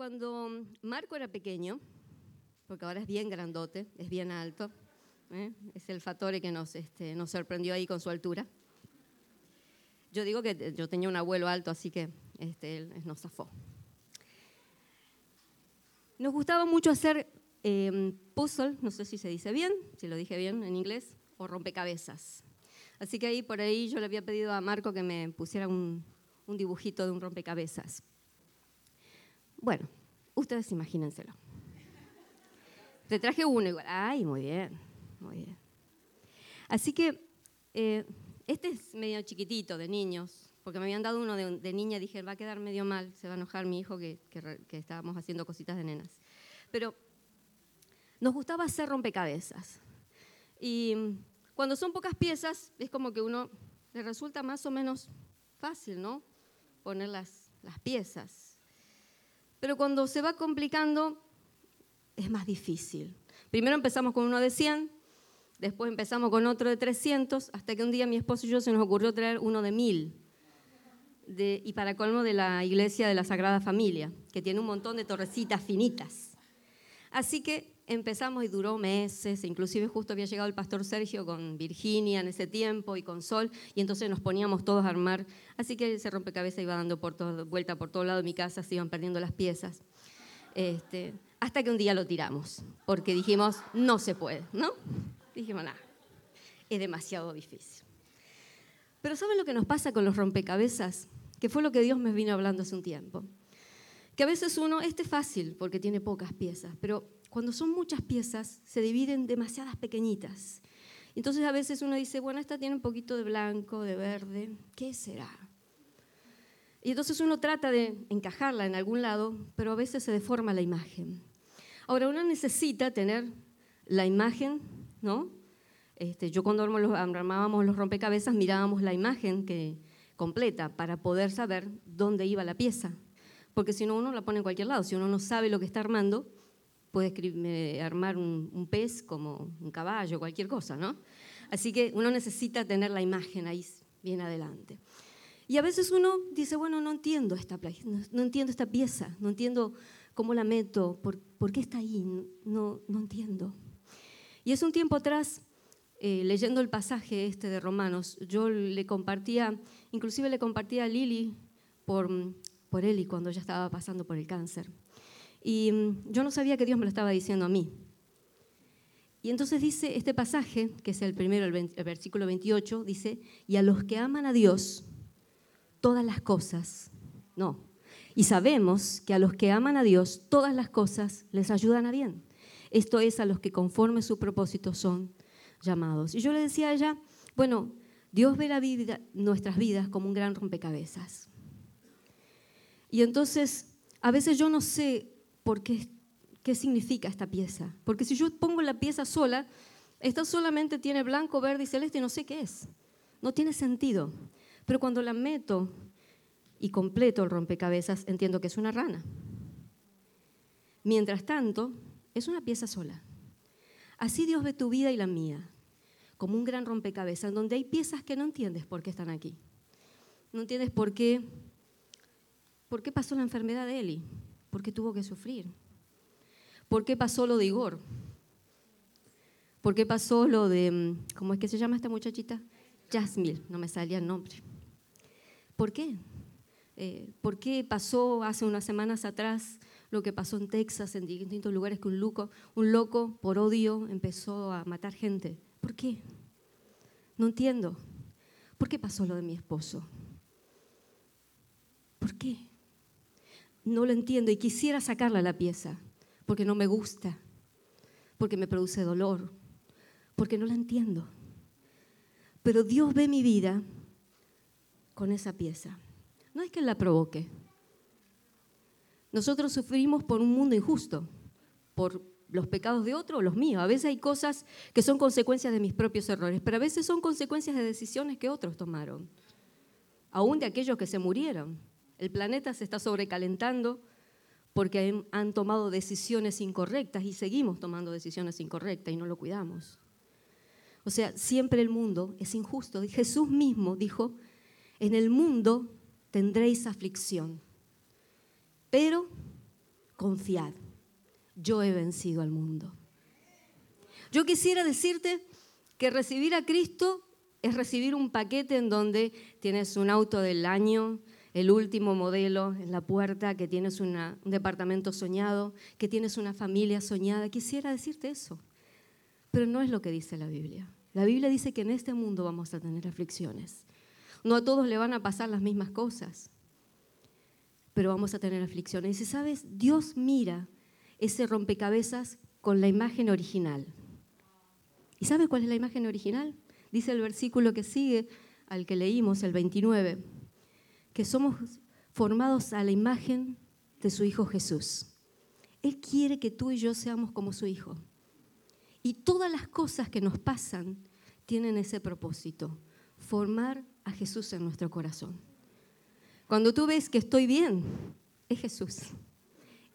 Cuando Marco era pequeño, porque ahora es bien grandote, es bien alto, ¿eh? es el factor que nos, este, nos sorprendió ahí con su altura. Yo digo que yo tenía un abuelo alto, así que este, él nos zafó. Nos gustaba mucho hacer eh, puzzle, no sé si se dice bien, si lo dije bien en inglés, o rompecabezas. Así que ahí por ahí yo le había pedido a Marco que me pusiera un, un dibujito de un rompecabezas. Bueno, ustedes imagínenselo. Te traje uno igual. Ay, muy bien, muy bien. Así que eh, este es medio chiquitito de niños, porque me habían dado uno de, niña, dije, va a quedar medio mal, se va a enojar mi hijo que, que estábamos haciendo cositas de nenas. Pero nos gustaba hacer rompecabezas. Y cuando son pocas piezas, es como que uno le resulta más o menos fácil, ¿no? Poner las, las piezas. Pero cuando se va complicando, es más difícil. Primero empezamos con uno de 100, después empezamos con otro de 300, hasta que un día mi esposo y yo se nos ocurrió traer uno de 1000. y para colmo de la iglesia de la Sagrada Familia, que tiene un montón de torrecitas finitas. Así que empezamos y duró meses, inclusive justo había llegado el pastor Sergio con Virginia en ese tiempo y con Sol, y entonces nos poníamos todos a armar, así que ese rompecabezas iba dando por todo, vuelta por todo lado de mi casa, se iban perdiendo las piezas. Este, hasta que un día lo tiramos, porque dijimos, no se puede, ¿no? Dijimos, nada, es demasiado difícil. Pero ¿saben lo que nos pasa con los rompecabezas? Que fue lo que Dios me vino hablando hace un tiempo. Que a veces uno, este es fácil porque tiene pocas piezas, pero cuando son muchas piezas, se dividen demasiadas pequeñitas. Entonces a veces uno dice, bueno, esta tiene un poquito de blanco, de verde, ¿qué será? Y entonces uno trata de encajarla en algún lado, pero a veces se deforma la imagen. Ahora, uno necesita tener la imagen, ¿no? Este, yo cuando armábamos los rompecabezas mirábamos la imagen que, completa para poder saber dónde iba la pieza. Porque si no, uno la pone en cualquier lado. Si uno no sabe lo que está armando, puede armar un, pez como un caballo, cualquier cosa, ¿no? Así que uno necesita tener la imagen ahí bien adelante. Y a veces uno dice, bueno, no entiendo esta, no, entiendo esta pieza, no entiendo cómo la meto, por, qué está ahí, no, no entiendo. Y es un tiempo atrás, eh, leyendo el pasaje este de Romanos, yo le compartía, inclusive le compartía a Lili por, por Eli cuando ya estaba pasando por el cáncer. Y mm, yo no sabía que Dios me lo estaba diciendo a mí. Y entonces dice este pasaje, que es el primero, el, versículo 28, dice, y a los que aman a Dios, todas las cosas, no. Y sabemos que a los que aman a Dios, todas las cosas les ayudan a bien. Esto es a los que conforme su propósito son llamados. Y yo le decía a ella, bueno, Dios ve la vida, nuestras vidas como un gran rompecabezas. Y entonces, a veces yo no sé por qué, significa esta pieza. Porque si yo pongo la pieza sola, esta solamente tiene blanco, verde y celeste y no sé qué es. No tiene sentido. Pero cuando la meto y completo el rompecabezas, entiendo que es una rana. Mientras tanto, es una pieza sola. Así Dios ve tu vida y la mía, como un gran rompecabezas, donde hay piezas que no entiendes por qué están aquí. No entiendes por qué, por qué pasó la enfermedad de Eli, por qué tuvo que sufrir, por qué pasó lo de Igor, por qué pasó lo de, mm, ¿cómo es que se llama esta muchachita? Jasmine, no me salía el nombre. ¿Por qué? Eh, ¿Por qué pasó hace unas semanas atrás lo que pasó en Texas, en distintos lugares, que un loco, un loco por odio empezó a matar gente? ¿Por qué? No entiendo. ¿Por qué pasó lo de mi esposo? ¿Por qué? No lo entiendo y quisiera sacarla la pieza, porque no me gusta, porque me produce dolor, porque no la entiendo. Pero Dios ve mi vida con esa pieza. No es que la provoque. Nosotros sufrimos por un mundo injusto, por los pecados de otro o los míos. A veces hay cosas que son consecuencias de mis propios errores, pero a veces son consecuencias de decisiones que otros tomaron, aún de aquellos que se murieron. El planeta se está sobrecalentando porque han tomado decisiones incorrectas y seguimos tomando decisiones incorrectas y no lo cuidamos. O sea, siempre el mundo es injusto. Jesús mismo dijo, en el mundo tendréis aflicción, pero confiad, yo he vencido al mundo. Yo quisiera decirte que recibir a Cristo es recibir un paquete en donde tienes un auto del año, el último modelo en la puerta, que tienes un departamento soñado, que tienes una familia soñada. Quisiera decirte eso, pero no es lo que dice la Biblia. La Biblia dice que en este mundo vamos a tener aflicciones. No a todos le van a pasar las mismas cosas, pero vamos a tener aflicciones. Y sabes, Dios mira ese rompecabezas con la imagen original. ¿Y sabes cuál es la imagen original? Dice el versículo que sigue al que leímos, el 29, que somos formados a la imagen de su Hijo Jesús. Él quiere que tú y yo seamos como su Hijo. Y todas las cosas que nos pasan tienen ese propósito, formar a Jesús en nuestro corazón. Cuando tú ves que estoy bien, es Jesús.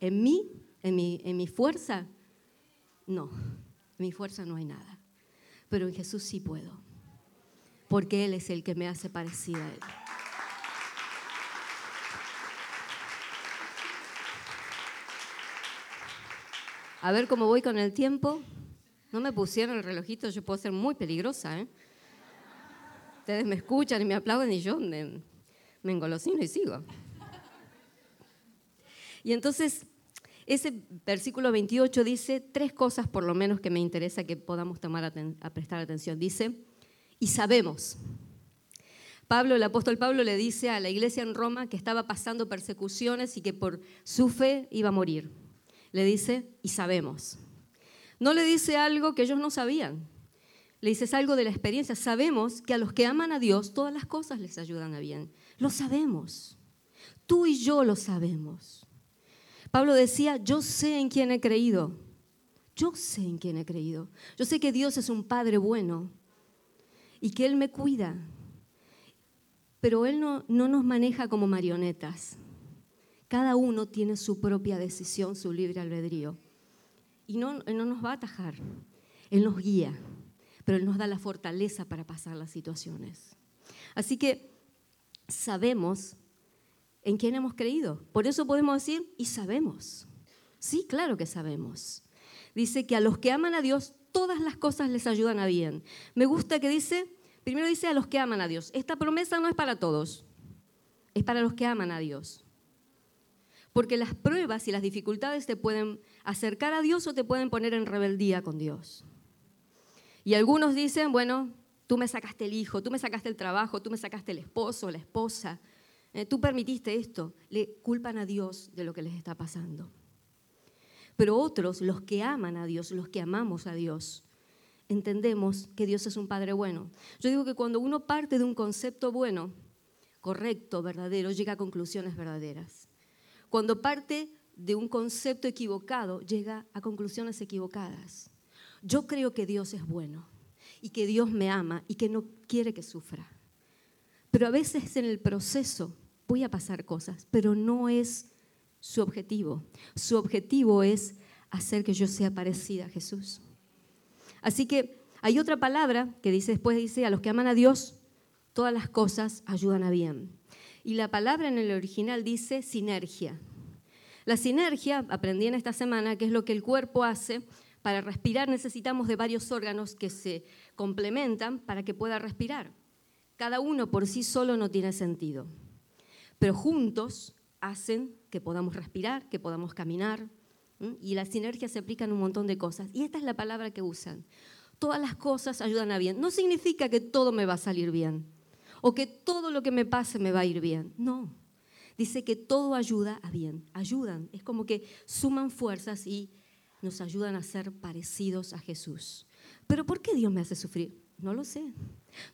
En mí, en mi, en mi fuerza, no. En mi fuerza no hay nada. Pero en Jesús sí puedo. Porque Él es el que me hace parecida a Él. A ver cómo voy con el tiempo. No me pusieron el relojito, yo puedo ser muy peligrosa. ¿eh? Ustedes me escuchan y me aplauden y yo me, me engolosino y sigo. Y entonces, ese versículo 28 dice tres cosas por lo menos que me interesa que podamos tomar a prestar atención. Dice, y sabemos. Pablo, el apóstol Pablo le dice a la iglesia en Roma que estaba pasando persecuciones y que por su fe iba a morir. Le dice, y sabemos. No le dice algo que ellos no sabían. Le dice algo de la experiencia. Sabemos que a los que aman a Dios todas las cosas les ayudan a bien. Lo sabemos. Tú y yo lo sabemos. Pablo decía, yo sé en quién he creído. Yo sé en quién he creído. Yo sé que Dios es un Padre bueno y que Él me cuida. Pero Él no, no nos maneja como marionetas. Cada uno tiene su propia decisión, su libre albedrío. Y no, no nos va a atajar. Él nos guía, pero Él nos da la fortaleza para pasar las situaciones. Así que sabemos en quién hemos creído. Por eso podemos decir, y sabemos. Sí, claro que sabemos. Dice que a los que aman a Dios, todas las cosas les ayudan a bien. Me gusta que dice, primero dice a los que aman a Dios. Esta promesa no es para todos, es para los que aman a Dios. Porque las pruebas y las dificultades te pueden acercar a Dios o te pueden poner en rebeldía con Dios. Y algunos dicen, bueno, Tú me sacaste el hijo, tú me sacaste el trabajo, tú me sacaste el esposo, la esposa. Eh, tú permitiste esto. Le culpan a Dios de lo que les está pasando. Pero otros, los que aman a Dios, los que amamos a Dios, entendemos que Dios es un Padre bueno. Yo digo que cuando uno parte de un concepto bueno, correcto, verdadero, llega a conclusiones verdaderas. Cuando parte de un concepto equivocado, llega a conclusiones equivocadas. Yo creo que Dios es bueno y que Dios me ama y que no quiere que sufra. Pero a veces en el proceso voy a pasar cosas, pero no es su objetivo. Su objetivo es hacer que yo sea parecida a Jesús. Así que hay otra palabra que dice después dice a los que aman a Dios todas las cosas ayudan a bien. Y la palabra en el original dice sinergia. La sinergia, aprendí en esta semana, que es lo que el cuerpo hace para respirar necesitamos de varios órganos que se complementan para que pueda respirar. Cada uno por sí solo no tiene sentido, pero juntos hacen que podamos respirar, que podamos caminar, y la sinergia se aplica en un montón de cosas. Y esta es la palabra que usan. Todas las cosas ayudan a bien. No significa que todo me va a salir bien o que todo lo que me pase me va a ir bien. No. Dice que todo ayuda a bien. Ayudan. Es como que suman fuerzas y nos ayudan a ser parecidos a Jesús. Pero ¿por qué Dios me hace sufrir? No lo sé.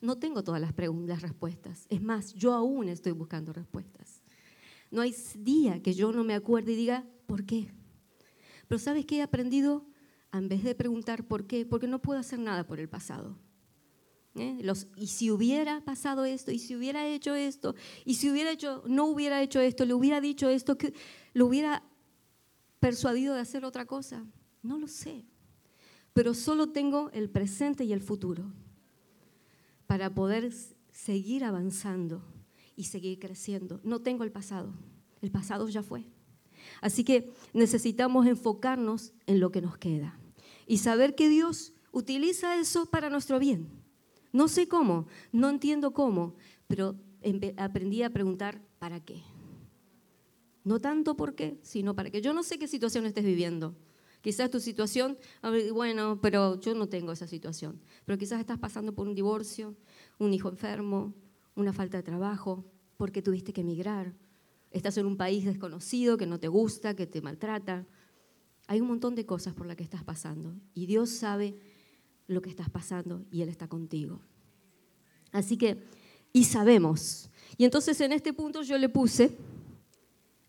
No tengo todas las, preguntas, respuestas. Es más, yo aún estoy buscando respuestas. No hay día que yo no me acuerde y diga, ¿por qué? Pero ¿sabes qué he aprendido? En vez de preguntar por qué, porque no puedo hacer nada por el pasado. ¿Eh? y si hubiera pasado esto, y si hubiera hecho esto, y si hubiera hecho, no hubiera hecho esto, le hubiera dicho esto, que lo hubiera persuadido de hacer otra cosa. No lo sé, pero solo tengo el presente y el futuro para poder seguir avanzando y seguir creciendo. No tengo el pasado, el pasado ya fue. Así que necesitamos enfocarnos en lo que nos queda y saber que Dios utiliza eso para nuestro bien. No sé cómo, no entiendo cómo, pero aprendí a preguntar ¿para qué? No tanto por qué, sino para qué. Yo no sé qué situación estés viviendo. Quizás tu situación, bueno, pero yo no tengo esa situación. Pero quizás estás pasando por un divorcio, un hijo enfermo, una falta de trabajo, porque tuviste que emigrar. Estás en un país desconocido que no te gusta, que te maltrata. Hay un montón de cosas por las que estás pasando. Y Dios sabe lo que estás pasando y Él está contigo. Así que, y sabemos. Y entonces en este punto yo le puse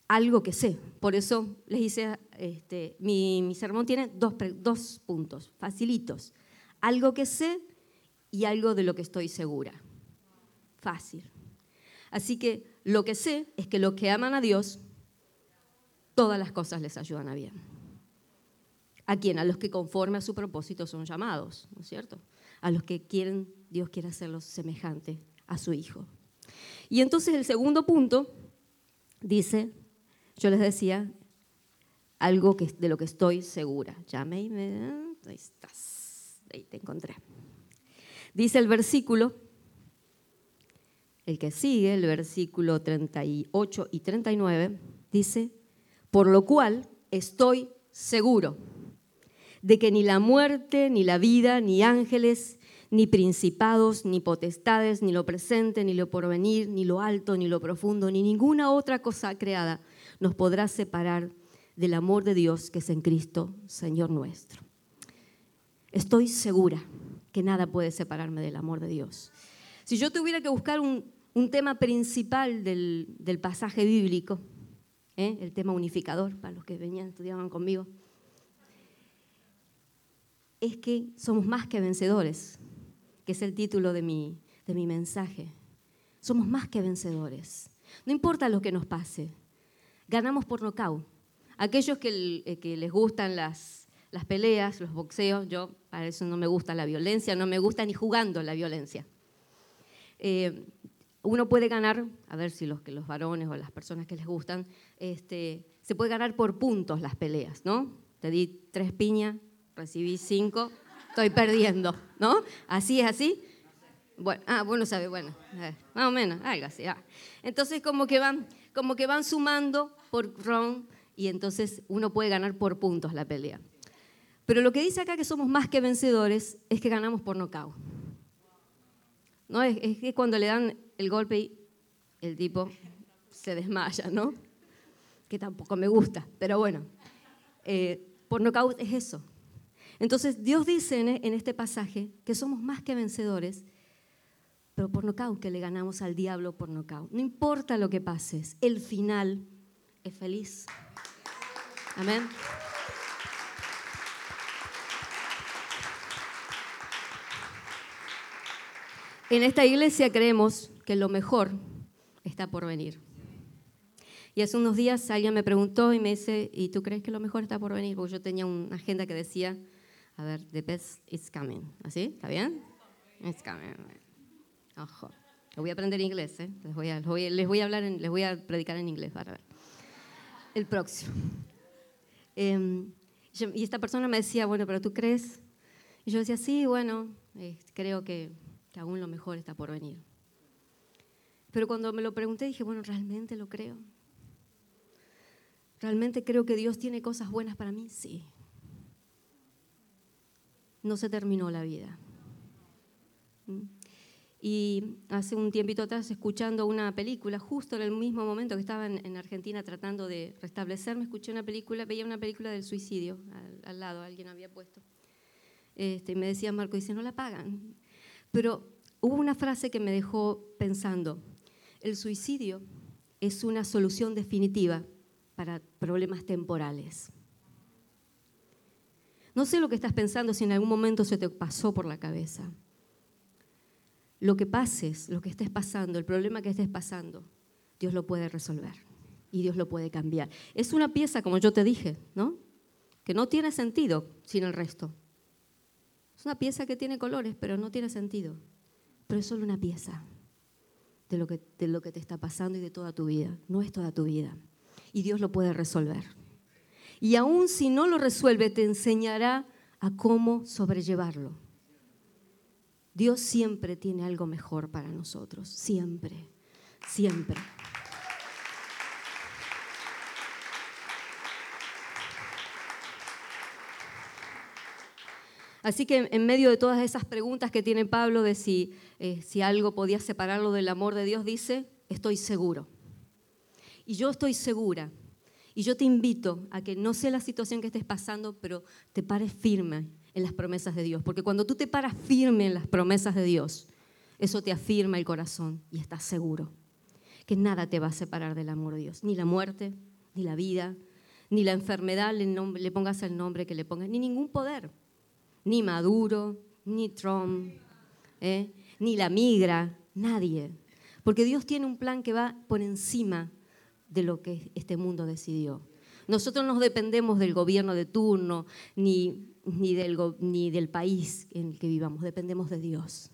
algo que sé. Por eso les hice, este, mi, sermón tiene dos, dos puntos, facilitos. Algo que sé y algo de lo que estoy segura. Fácil. Así que lo que sé es que los que aman a Dios, todas las cosas les ayudan a bien. ¿A quién? A los que conforme a su propósito son llamados, ¿no es cierto? A los que quieren, Dios quiere hacerlos semejante a su Hijo. Y entonces el segundo punto dice, yo les decía algo que, de lo que estoy segura. Llame y me... Ahí estás. Ahí te encontré. Dice el versículo, el que sigue, el versículo 38 y 39, dice, por lo cual estoy seguro de que ni la muerte, ni la vida, ni ángeles, ni principados, ni potestades, ni lo presente, ni lo porvenir, ni lo alto, ni lo profundo, ni ninguna otra cosa creada nos podrá separar del amor de Dios que es en Cristo, Señor nuestro. Estoy segura que nada puede separarme del amor de Dios. Si yo tuviera que buscar un, tema principal del, pasaje bíblico, ¿eh? el tema unificador, para los que venían, estudiaban conmigo, es que somos más que vencedores, que es el título de mi, de mi mensaje. Somos más que vencedores. No importa lo que nos pase, ganamos por nocaut. Aquellos que, eh, que les gustan las, las peleas, los boxeos, yo para eso no me gusta la violencia, no me gusta ni jugando la violencia. Eh, uno puede ganar, a ver si los, que los varones o las personas que les gustan, este, se puede ganar por puntos las peleas, ¿no? Te di tres piñas, recibí cinco, estoy perdiendo, ¿no? Así es así. Bueno, ah, bueno, sabe, bueno, más o menos, algo así. Ah. Entonces como que van, como que van sumando por round y entonces uno puede ganar por puntos la pelea. Pero lo que dice acá que somos más que vencedores es que ganamos por nocaut. ¿No? Es, es, cuando le dan el golpe y el tipo se desmaya, ¿no? Que tampoco me gusta, pero bueno, eh, por nocaut es eso. Entonces Dios dice en este pasaje que somos más que vencedores, pero por nocaut que le ganamos al diablo por nocaut. No importa lo que pases, el final es feliz. Amén. En esta iglesia creemos que lo mejor está por venir. Y hace unos días alguien me preguntó y me dice, ¿y tú crees que lo mejor está por venir? Porque yo tenía una agenda que decía, a ver, the best is coming. ¿Así? ¿Está bien? It's coming. Ojo. Lo voy a aprender inglés, ¿eh? Les voy a, les voy a hablar, les voy a predicar en inglés para ver el próximo. Em, y esta persona me decía, bueno, pero tú crees. Y yo decía, sí, bueno, eh, creo que, que aún lo mejor está por venir. Pero cuando me lo pregunté dije, bueno, ¿realmente lo creo? ¿Realmente creo que Dios tiene cosas buenas para mí? Sí. No se terminó la vida. ¿Mm? Y hace un tiempito atrás, escuchando una película, justo en el mismo momento que estaba en, Argentina tratando de restablecerme, escuché una película, veía una película del suicidio al, lado, alguien había puesto. Este, me decía Marco, dice, no la pagan. Pero hubo una frase que me dejó pensando, el suicidio es una solución definitiva para problemas temporales. No sé lo que estás pensando si en algún momento se te pasó por la cabeza lo que pases, lo que estés pasando, el problema que estés pasando, Dios lo puede resolver y Dios lo puede cambiar. Es una pieza, como yo te dije, ¿no? Que no tiene sentido sin el resto. Es una pieza que tiene colores, pero no tiene sentido. Pero es solo una pieza de lo que, de lo que te está pasando y de toda tu vida. No es toda tu vida. Y Dios lo puede resolver. Y aun si no lo resuelve, te enseñará a cómo sobrellevarlo. Dios siempre tiene algo mejor para nosotros, siempre, siempre. Así que en medio de todas esas preguntas que tiene Pablo de si, eh, si algo podía separarlo del amor de Dios, dice, estoy seguro. Y yo estoy segura. Y yo te invito a que no sé la situación que estés pasando, pero te pares firme en las promesas de Dios. Porque cuando tú te paras firme en las promesas de Dios, eso te afirma el corazón y estás seguro que nada te va a separar del amor de Dios. Ni la muerte, ni la vida, ni la enfermedad, le, pongas el nombre que le pongas, ni ningún poder ni Maduro, ni Trump, ¿eh? ni la migra, nadie. Porque Dios tiene un plan que va por encima de lo que este mundo decidió. Nosotros no dependemos del gobierno de turno ni, ni, del, ni del país en el que vivamos, dependemos de Dios.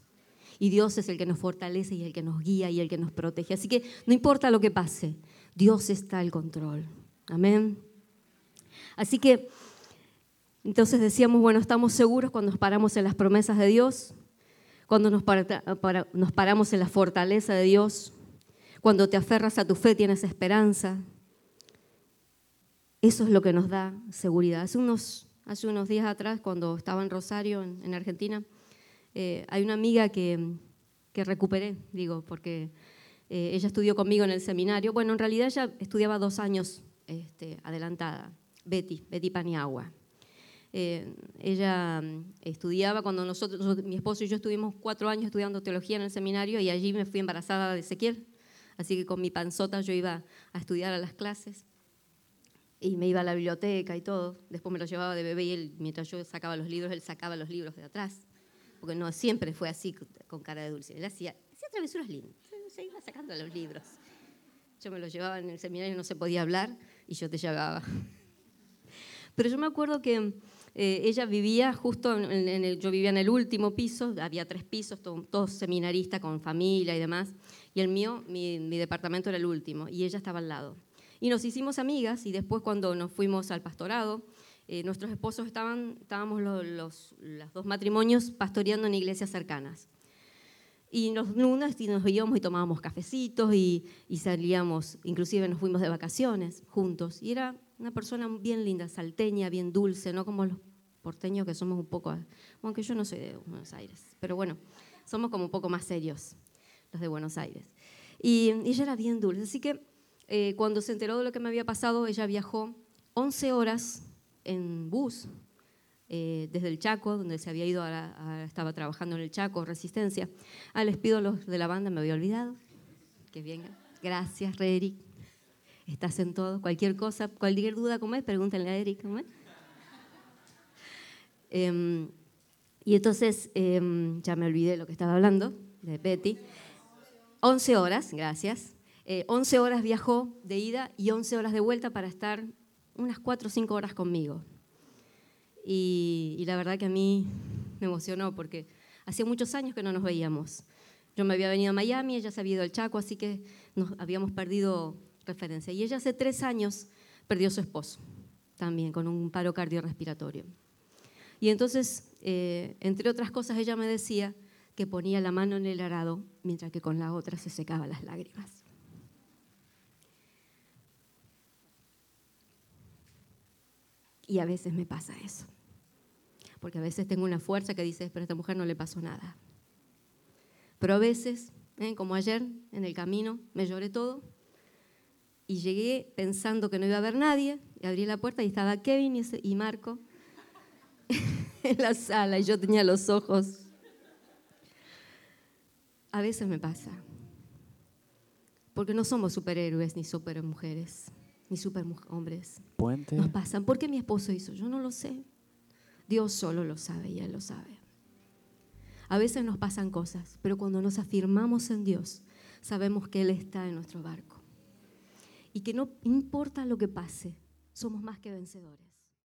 Y Dios es el que nos fortalece y el que nos guía y el que nos protege. Así que no importa lo que pase, Dios está al control. Amén. Así que entonces decíamos, bueno, estamos seguros cuando nos paramos en las promesas de Dios, cuando nos, nos paramos en la fortaleza de Dios, cuando te aferras a tu fe tienes esperanza. Eso es lo que nos da seguridad. Hace unos, hace unos días atrás, cuando estaba en Rosario, en, Argentina, eh, hay una amiga que, que recuperé, digo, porque eh, ella estudió conmigo en el seminario. Bueno, en realidad ella estudiaba dos años este, adelantada, Betty, Betty Paniagua. Eh, ella mm, estudiaba cuando nosotros, mi esposo y yo estuvimos cuatro años estudiando teología en el seminario y allí me fui embarazada de Ezequiel. Así que con mi panzota yo iba a estudiar a las clases y me iba a la biblioteca y todo. Después me lo llevaba de bebé y mientras yo sacaba los libros, él sacaba los libros de atrás. Porque no siempre fue así con cara de dulce. Él hacía, hacía travesuras lindas, se iba sacando los libros. Yo me los llevaba en el seminario, no se podía hablar y yo te llevaba. Pero yo me acuerdo que eh, ella vivía justo, en, el, yo vivía en el último piso, había tres pisos, todos seminaristas con familia y demás, y el mío, mi, departamento era el último, y ella estaba al lado. Y nos hicimos amigas y después cuando nos fuimos al pastorado, eh, nuestros esposos estaban, estábamos los, los, dos matrimonios pastoreando en iglesias cercanas. Y nos, y nos veíamos y tomábamos cafecitos y, y, salíamos, inclusive nos fuimos de vacaciones juntos. Y era una persona bien linda, salteña, bien dulce, no como los porteños que somos un poco, aunque yo no soy de Buenos Aires, pero bueno, somos como un poco más serios los de Buenos Aires. Y, ella era bien dulce, así que eh, cuando se enteró de lo que me había pasado, ella viajó 11 horas en bus eh, desde el Chaco, donde se había ido, a estaba trabajando en el Chaco, Resistencia. Ah, les pido a los de la banda, me había olvidado, que vengan. Gracias, Rederick estás en todo, cualquier cosa, cualquier duda como es, pregúntenle a Eric. ¿cómo es? Em, y entonces, em, ya me olvidé lo que estaba hablando, de Betty. 11 horas, gracias. 11 eh, horas viajó de ida y 11 horas de vuelta para estar unas 4 o 5 horas conmigo. Y, y, la verdad que a mí me emocionó porque hacía muchos años que no nos veíamos. Yo me había venido a Miami, ella se había ido al Chaco, así que nos habíamos perdido referencia. Y ella hace tres años perdió a su esposo, también con un paro cardiorrespiratorio. Y entonces, eh, entre otras cosas, ella me decía que ponía la mano en el arado mientras que con la otra se secaba las lágrimas. Y a veces me pasa eso. Porque a veces tengo una fuerza que dice, pero a esta mujer no le pasó nada. Pero a veces, ¿eh? como ayer, en el camino, me lloré todo y llegué pensando que no iba a haber nadie, y abrí la puerta y estaba Kevin y Marco en la sala y yo tenía los ojos. A veces me pasa, porque no somos superhéroes ni supermujeres, ni superhombres. Puente. Nos pasan. ¿Por qué mi esposo hizo? Yo no lo sé. Dios solo lo sabe y Él lo sabe. A veces nos pasan cosas, pero cuando nos afirmamos en Dios, sabemos que Él está en nuestro barco y que no importa lo que pase, somos más que vencedores.